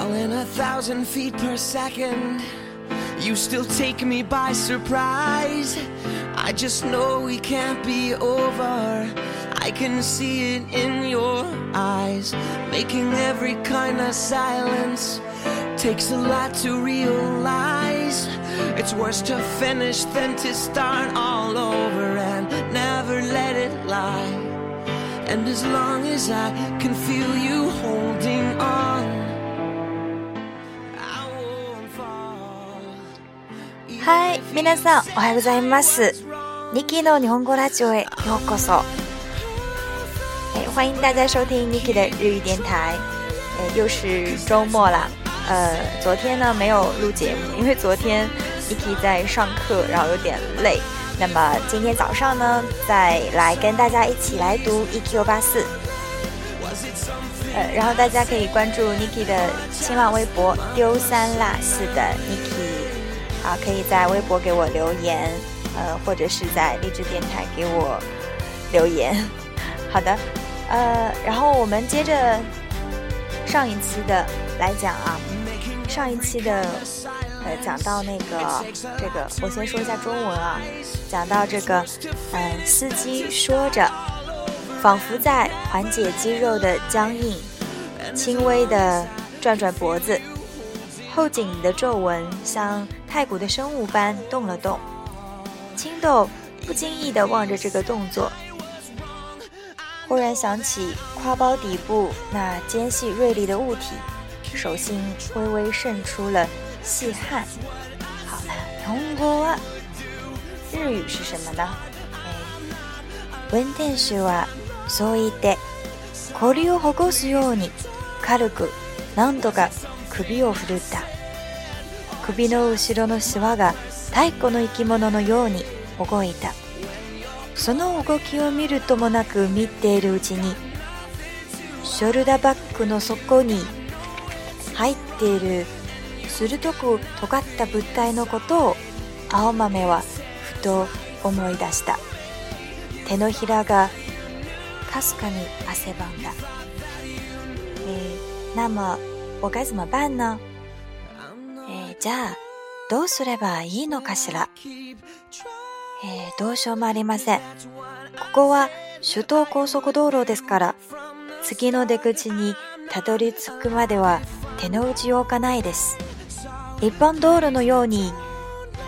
Falling a thousand feet per second, you still take me by surprise. I just know we can't be over. I can see it in your eyes, making every kind of silence. Takes a lot to realize it's worse to finish than to start all over and never let it lie. And as long as I can feel you holding on. 嗨，皆さん、おはようございます。Niki の日本語ラジオへようこそ。欢迎大家收听 Niki 的日语电台。又是周末啦，呃，昨天呢没有录节目，因为昨天 Niki 在上课，然后有点累。那么今天早上呢，再来跟大家一起来读 EQ 八四。呃，然后大家可以关注 Niki 的新浪微博“丢三落四”的 Niki。啊，可以在微博给我留言，呃，或者是在励志电台给我留言。好的，呃，然后我们接着上一期的来讲啊，上一期的呃讲到那个这个，我先说一下中文啊，讲到这个，嗯，司机说着，仿佛在缓解肌肉的僵硬，轻微的转转脖子，后颈的皱纹像。太古的生物般动了动，青豆不经意地望着这个动作，忽然想起挎包底部那尖细锐利的物体，手心微微渗出了细汗。好了，通过啊，日语是什么呢？文天守啊，所以的、考虑をほぐすように軽く何度か首を振った。首の後ろのしわが太古の生き物のように動いたその動きを見るともなく見ているうちにショルダーバッグの底に入っている鋭く尖った物体のことを青豆はふと思い出した手のひらがかすかに汗ばんだ、えー、那おかずもばんのじゃあ、どうすればいいのかしら。えー、どうしようもありません。ここは首都高速道路ですから、次の出口にたどり着くまでは手の内ちようないです。一般道路のように、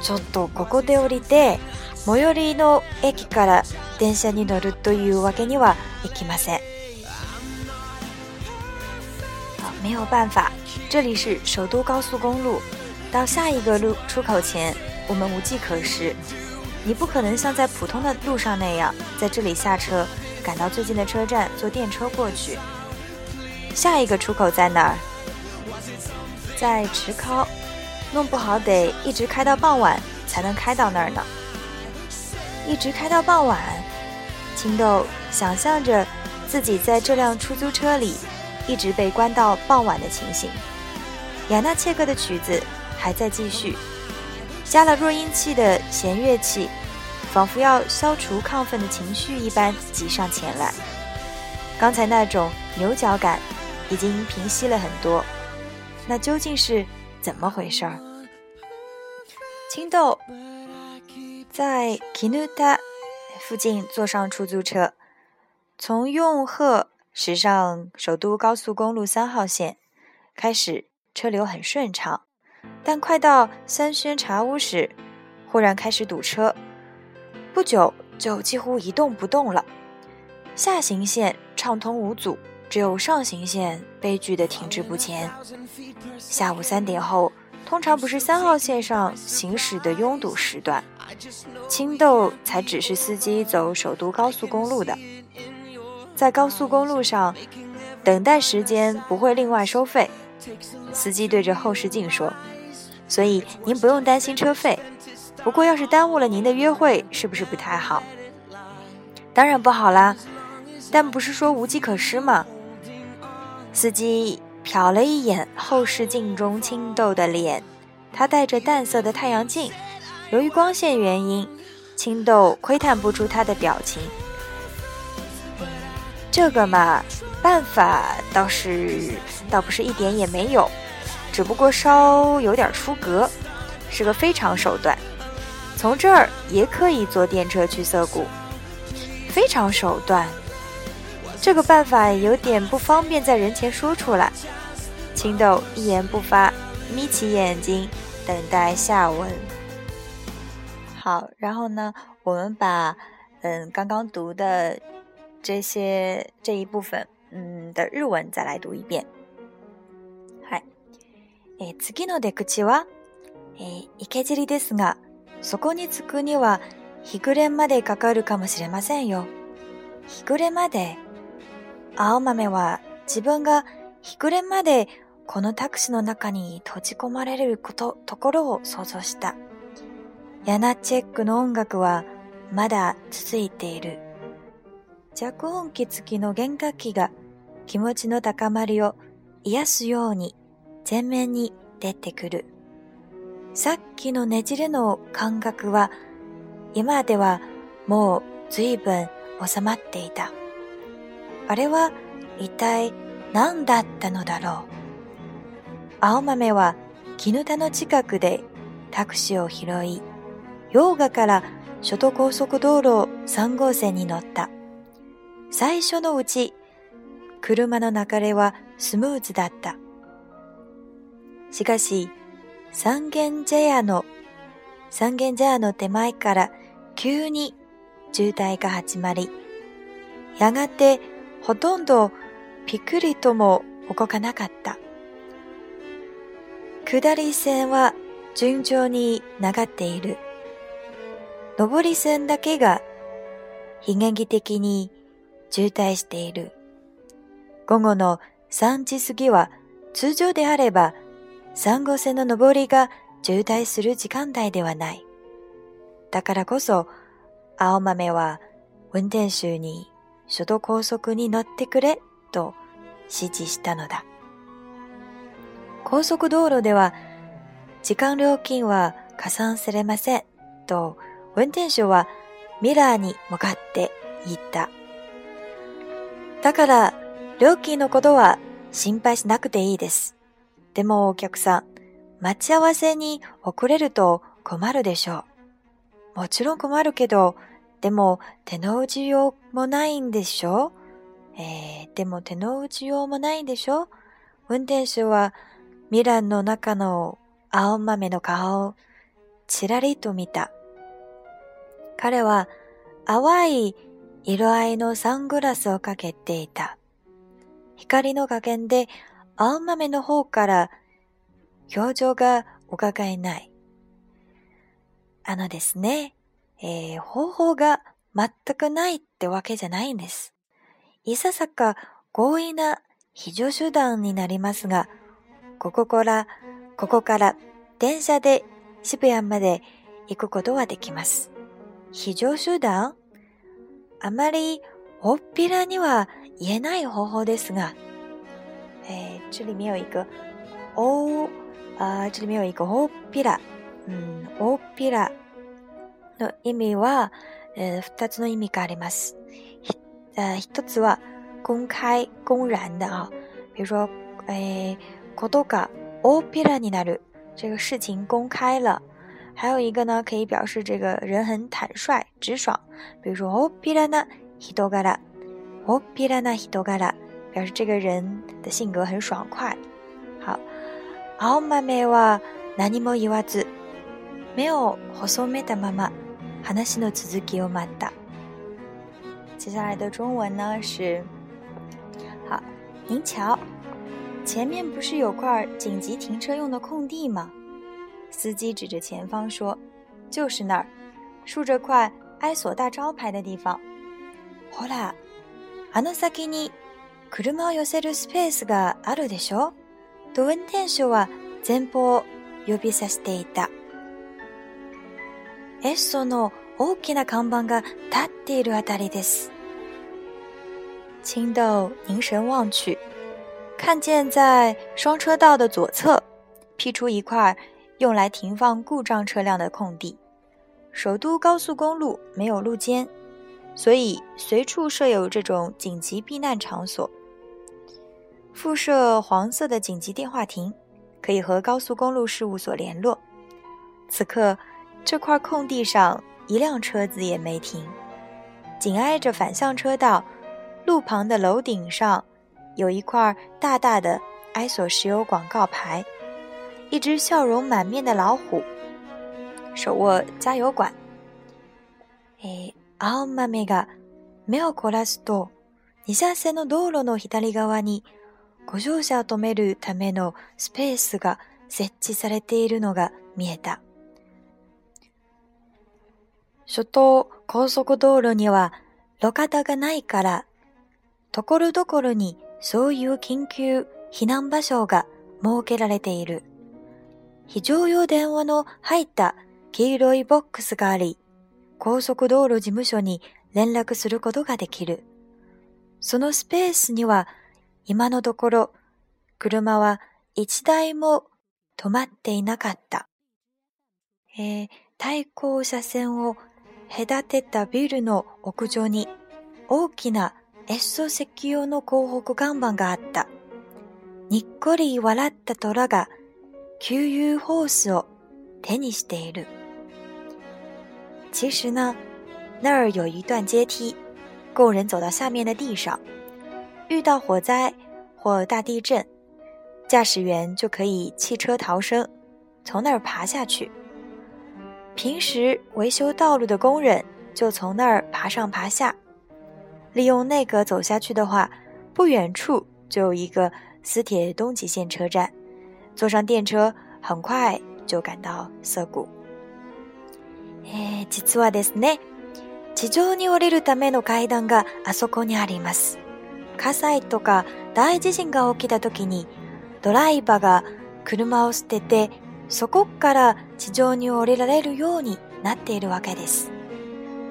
ちょっとここで降りて、最寄りの駅から電車に乗るというわけにはいきません。没有办法，这里是首都高速公路。到下一个路出口前，我们无计可施。你不可能像在普通的路上那样，在这里下车，赶到最近的车站坐电车过去。下一个出口在哪儿？在池尻，弄不好得一直开到傍晚才能开到那儿呢。一直开到傍晚，青豆想象着自己在这辆出租车里一直被关到傍晚的情形。雅纳切克的曲子。还在继续，加了弱音器的弦乐器，仿佛要消除亢奋的情绪一般挤上前来。刚才那种牛角感已经平息了很多，那究竟是怎么回事儿？青豆在 Kinuta 附近坐上出租车，从用贺驶上首都高速公路三号线，开始车流很顺畅。但快到三轩茶屋时，忽然开始堵车，不久就几乎一动不动了。下行线畅通无阻，只有上行线悲剧的停滞不前。下午三点后，通常不是三号线上行驶的拥堵时段，青豆才指示司机走首都高速公路的。在高速公路上，等待时间不会另外收费。司机对着后视镜说。所以您不用担心车费，不过要是耽误了您的约会，是不是不太好？当然不好啦。但不是说无计可施吗？司机瞟了一眼后视镜中青豆的脸，他戴着淡色的太阳镜，由于光线原因，青豆窥探不出他的表情。这个嘛，办法倒是，倒不是一点也没有。只不过稍有点出格，是个非常手段。从这儿也可以坐电车去涩谷，非常手段。这个办法有点不方便在人前说出来。青豆一言不发，眯起眼睛等待下文。好，然后呢，我们把嗯刚刚读的这些这一部分嗯的日文再来读一遍。えー、次の出口は、えー、池尻ですが、そこに着くには日暮れまでかかるかもしれませんよ。日暮れまで。青豆は自分が日暮れまでこのタクシーの中に閉じ込まれること、ところを想像した。ヤナチェックの音楽はまだ続いている。弱音機付きの弦楽器が気持ちの高まりを癒すように前面に出てくる。さっきのねじれの感覚は今ではもう随分収まっていた。あれは一体何だったのだろう。青豆は絹田の近くでタクシーを拾い、溶画から首都高速道路3号線に乗った。最初のうち、車の流れはスムーズだった。しかし、三軒茶屋の、三軒茶屋の手前から急に渋滞が始まり、やがてほとんどピくりとも動かなかった。下り線は順調に流っている。上り線だけが悲劇的に渋滞している。午後の3時過ぎは通常であれば3号線の上りが渋滞する時間帯ではない。だからこそ、青豆は運転手に首都高速に乗ってくれと指示したのだ。高速道路では時間料金は加算されませんと運転手はミラーに向かって言った。だから料金のことは心配しなくていいです。でもお客さん、待ち合わせに遅れると困るでしょう。もちろん困るけど、でも手の打ちようもないんでしょえー、でも手の打ちようもないんでしょ運転手はミランの中の青豆の顔をちらりと見た。彼は淡い色合いのサングラスをかけていた。光の加減で青豆の方から表情が伺えない。あのですね、えー、方法が全くないってわけじゃないんです。いささか強引な非常手段になりますが、ここから、ここから電車で渋谷まで行くことはできます。非常手段あまり大っぴらには言えない方法ですが、诶，这里面有一个，哦，啊，这里面有一个おびら，嗯，おびら的意味是，呃，二つの意味があります。呃，一つは公开、公然的啊，比如说诶、こどがおびらになる。这个事情公开了。还有一个呢，可以表示这个人很坦率、直爽，比如说おびらな人柄、おびらな人柄。表示这个人的性格很爽快。好，お母様は、何も言わず、目を細めたまま、話の続きを待った。接下来的中文呢是：好，您瞧，前面不是有块紧急停车用的空地吗？司机指着前方说：“就是那儿，竖着块埃索大招牌的地方。”ほら、あの先に。車を寄せるスペースがあるでしょう。ド運転手は前方呼びさせていた。えその大きなカバンが立っているあたりです。青豆凝神望去，看见在双车道的左侧辟出一块用来停放故障车辆的空地。首都高速公路没有路肩，所以随处设有这种紧急避难场所。附设黄色的紧急电话亭，可以和高速公路事务所联络。此刻，这块空地上一辆车子也没停。紧挨着反向车道，路旁的楼顶上有一块大大的埃索石油广告牌，一只笑容满面的老虎，手握加油管。诶，あんま目が目をこらすと、二三線の道路の左側に。ご乗車を止めるためのスペースが設置されているのが見えた。初等高速道路には路肩がないから、ところどころにそういう緊急避難場所が設けられている。非常用電話の入った黄色いボックスがあり、高速道路事務所に連絡することができる。そのスペースには今のところ、車は一台も止まっていなかった。えー、対向車線を隔てたビルの屋上に大きな越層石用の広北看板があった。にっこり笑った虎が給油ホースを手にしている。其实呢，那儿有一段阶梯，工人走到下面的地上。遇到火灾或大地震，驾驶员就可以弃车逃生，从那儿爬下去。平时维修道路的工人就从那儿爬上爬下，利用那个走下去的话，不远处就有一个私铁东极线车站，坐上电车很快就赶到涩谷。え、実はですね、地上に降りるための階段があそこにあります。火災とか大地震が起きた時にドライバーが車を捨ててそこから地上に降りられるようになっているわけです。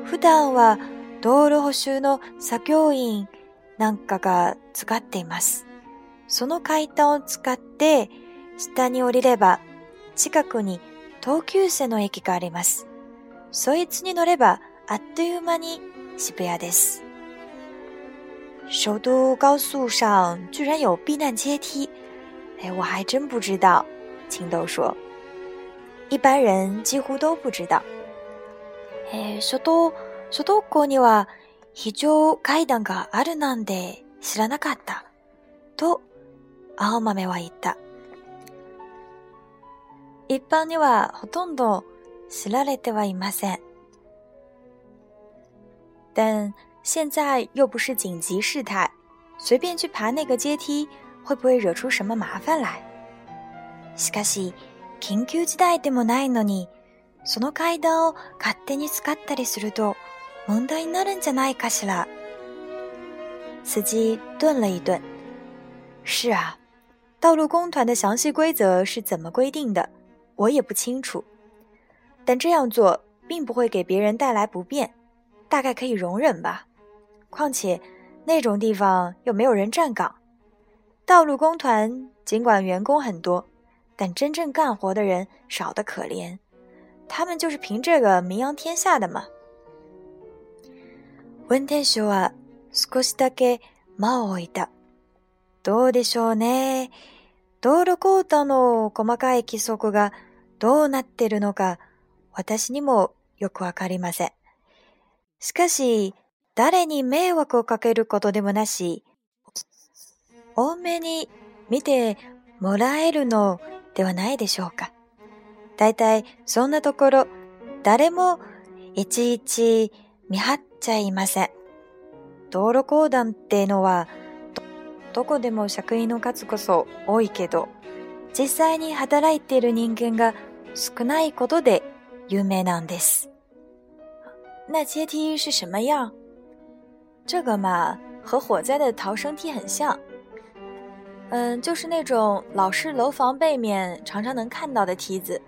普段は道路補修の作業員なんかが使っています。その階段を使って下に降りれば近くに東急線の駅があります。そいつに乗ればあっという間に渋谷です。首都高速上居然有避难阶梯，哎，我还真不知道。青豆说：“一般人几乎都不知道。”哎，首都首都高には非常階段があるなんて知らなかったと青豆は言った。一般にはほとんど知られてはいません。但现在又不是紧急事态，随便去爬那个阶梯，会不会惹出什么麻烦来？しかし、緊急事態でもないのに、その階段を勝手に使ったりすると問題になるんじゃないかしら。司机顿了一顿。是啊，道路工团的详细规则是怎么规定的，我也不清楚。但这样做并不会给别人带来不便，大概可以容忍吧。况且，那种地方又没有人站岗。道路工团尽管员工很多，但真正干活的人少得可怜。他们就是凭这个名扬天下的嘛。温天修啊，少しだけ間を置いた。どうでしょうね。道路の細かい規則がどうなってるのか、私にもよくわかりません。しかし。誰に迷惑をかけることでもなし、多めに見てもらえるのではないでしょうか。大体そんなところ、誰もいちいち見張っちゃいません。道路公団っていうのは、どこでも職員の数こそ多いけど、実際に働いている人間が少ないことで有名なんです。那阶梯是什么样？这个嘛，和火灾的逃生梯很像。嗯，就是那种老式楼房背面常常能看到的梯子，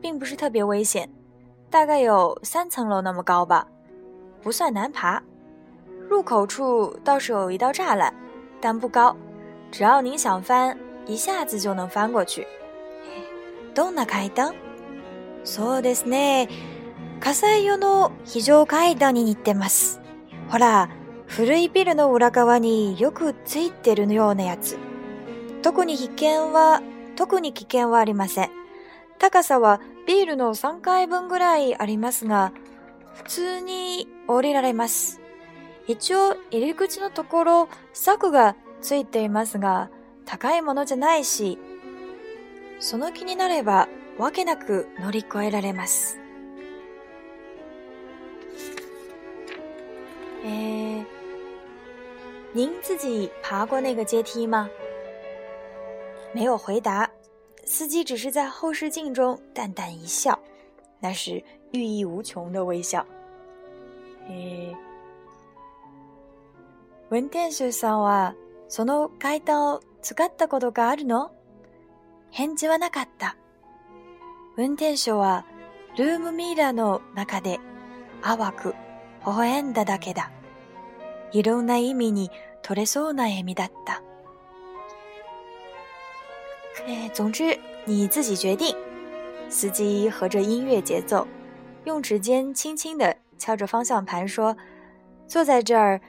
并不是特别危险，大概有三层楼那么高吧，不算难爬。入口处倒是有一道栅栏，但不高，只要您想翻，一下子就能翻过去。んな階段？そうですね。火災用の非常階段に似てます。ほら。古いビルの裏側によくついてるようなやつ。特に危険は、特に危険はありません。高さはビールの3回分ぐらいありますが、普通に降りられます。一応入り口のところ、柵がついていますが、高いものじゃないし、その気になれば、わけなく乗り越えられます。えー您自己爬过那个阶梯吗？没有回答，司机只是在后视镜中淡淡一笑，那是寓意无穷的微笑。诶，文天先生啊，その階段を使ったことがあるの？返事はなかった。運転手はルームミラーの中で淡く微笑んだだけだ。いろんな意味に取れそうな意味だった。哎，总之你自己决定。司机合着音乐节奏，用指尖轻轻地敲着方向盘说：“坐在这儿，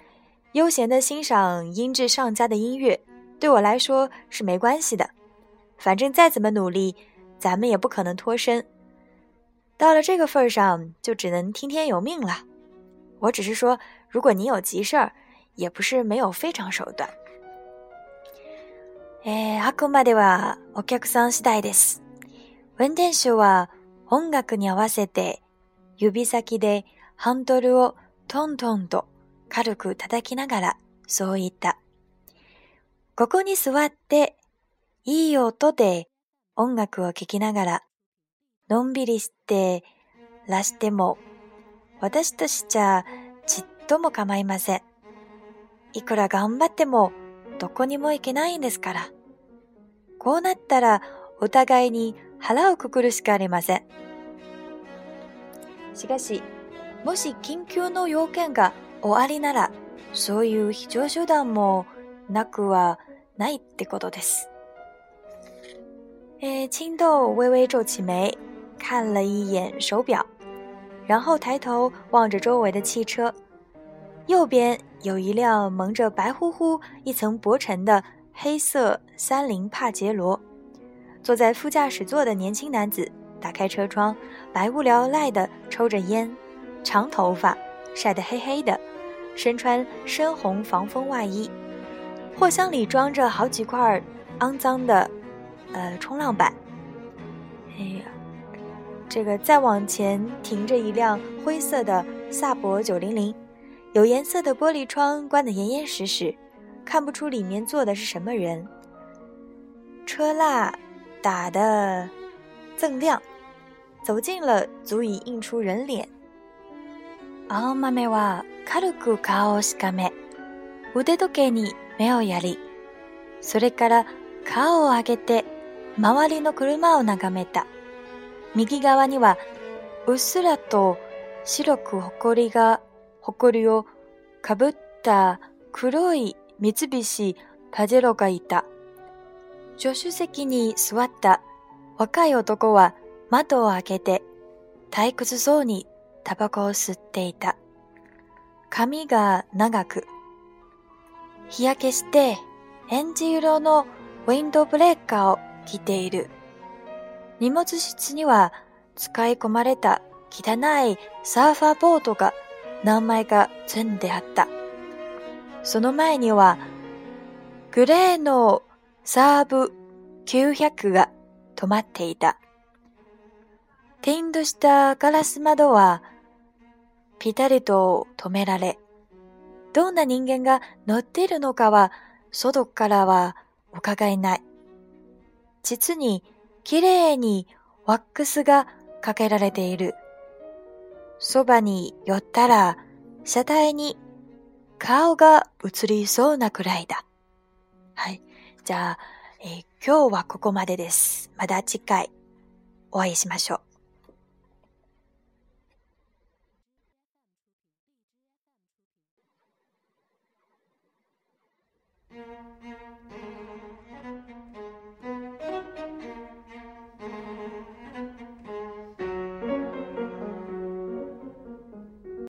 悠闲地欣赏音质上佳的音乐，对我来说是没关系的。反正再怎么努力，咱们也不可能脱身。到了这个份儿上，就只能听天由命了。我只是说。”如果你有急事儿，也不是没有非常手段。えー、あくまではお客さん次第です。運転手は音楽に合わせて指先でハンドルをトントンと軽く叩きながらそう言った。ここに座っていい音で音楽を聴きながらのんびりしてらしても私としちゃとも構いません。いくら頑張ってもどこにも行けないんですから。こうなったらお互いに腹をくくるしかありません。しかし、もし緊急の要件がおありなら、そういう非常手段もなくはないってことです。えー、青豆微微皱起眉，看了一眼手表，然后抬头望着周围的汽车。右边有一辆蒙着白乎乎一层薄尘的黑色三菱帕杰罗，坐在副驾驶座的年轻男子打开车窗，百无聊赖地抽着烟，长头发晒得黑黑的，身穿深红防风外衣，货箱里装着好几块肮脏的呃冲浪板。哎呀，这个再往前停着一辆灰色的萨博九零零。有颜色的玻璃窗关得严严实实，看不出里面坐的是什么人。车蜡打的锃亮，走近了足以映出人脸。啊，妈咪哇，カラスがおしかめ、腕時計に目をやり、それから顔を上げて周りの車を眺めた。右側にはうっすらと白く埃が。誇りをかぶった黒い三菱パジェロがいた。助手席に座った若い男は窓を開けて退屈そうにタバコを吸っていた。髪が長く、日焼けしてエンジ色のウィンドブレーカーを着ている。荷物室には使い込まれた汚いサーファーボードが何枚か積ンであった。その前には、グレーのサーブ900が止まっていた。テインドしたガラス窓は、ぴたりと止められ、どんな人間が乗っているのかは、外からは伺えない。実に、綺麗にワックスがかけられている。そばに寄ったら、車体に顔が映りそうなくらいだ。はい。じゃあ、えー、今日はここまでです。また次回お会いしましょう。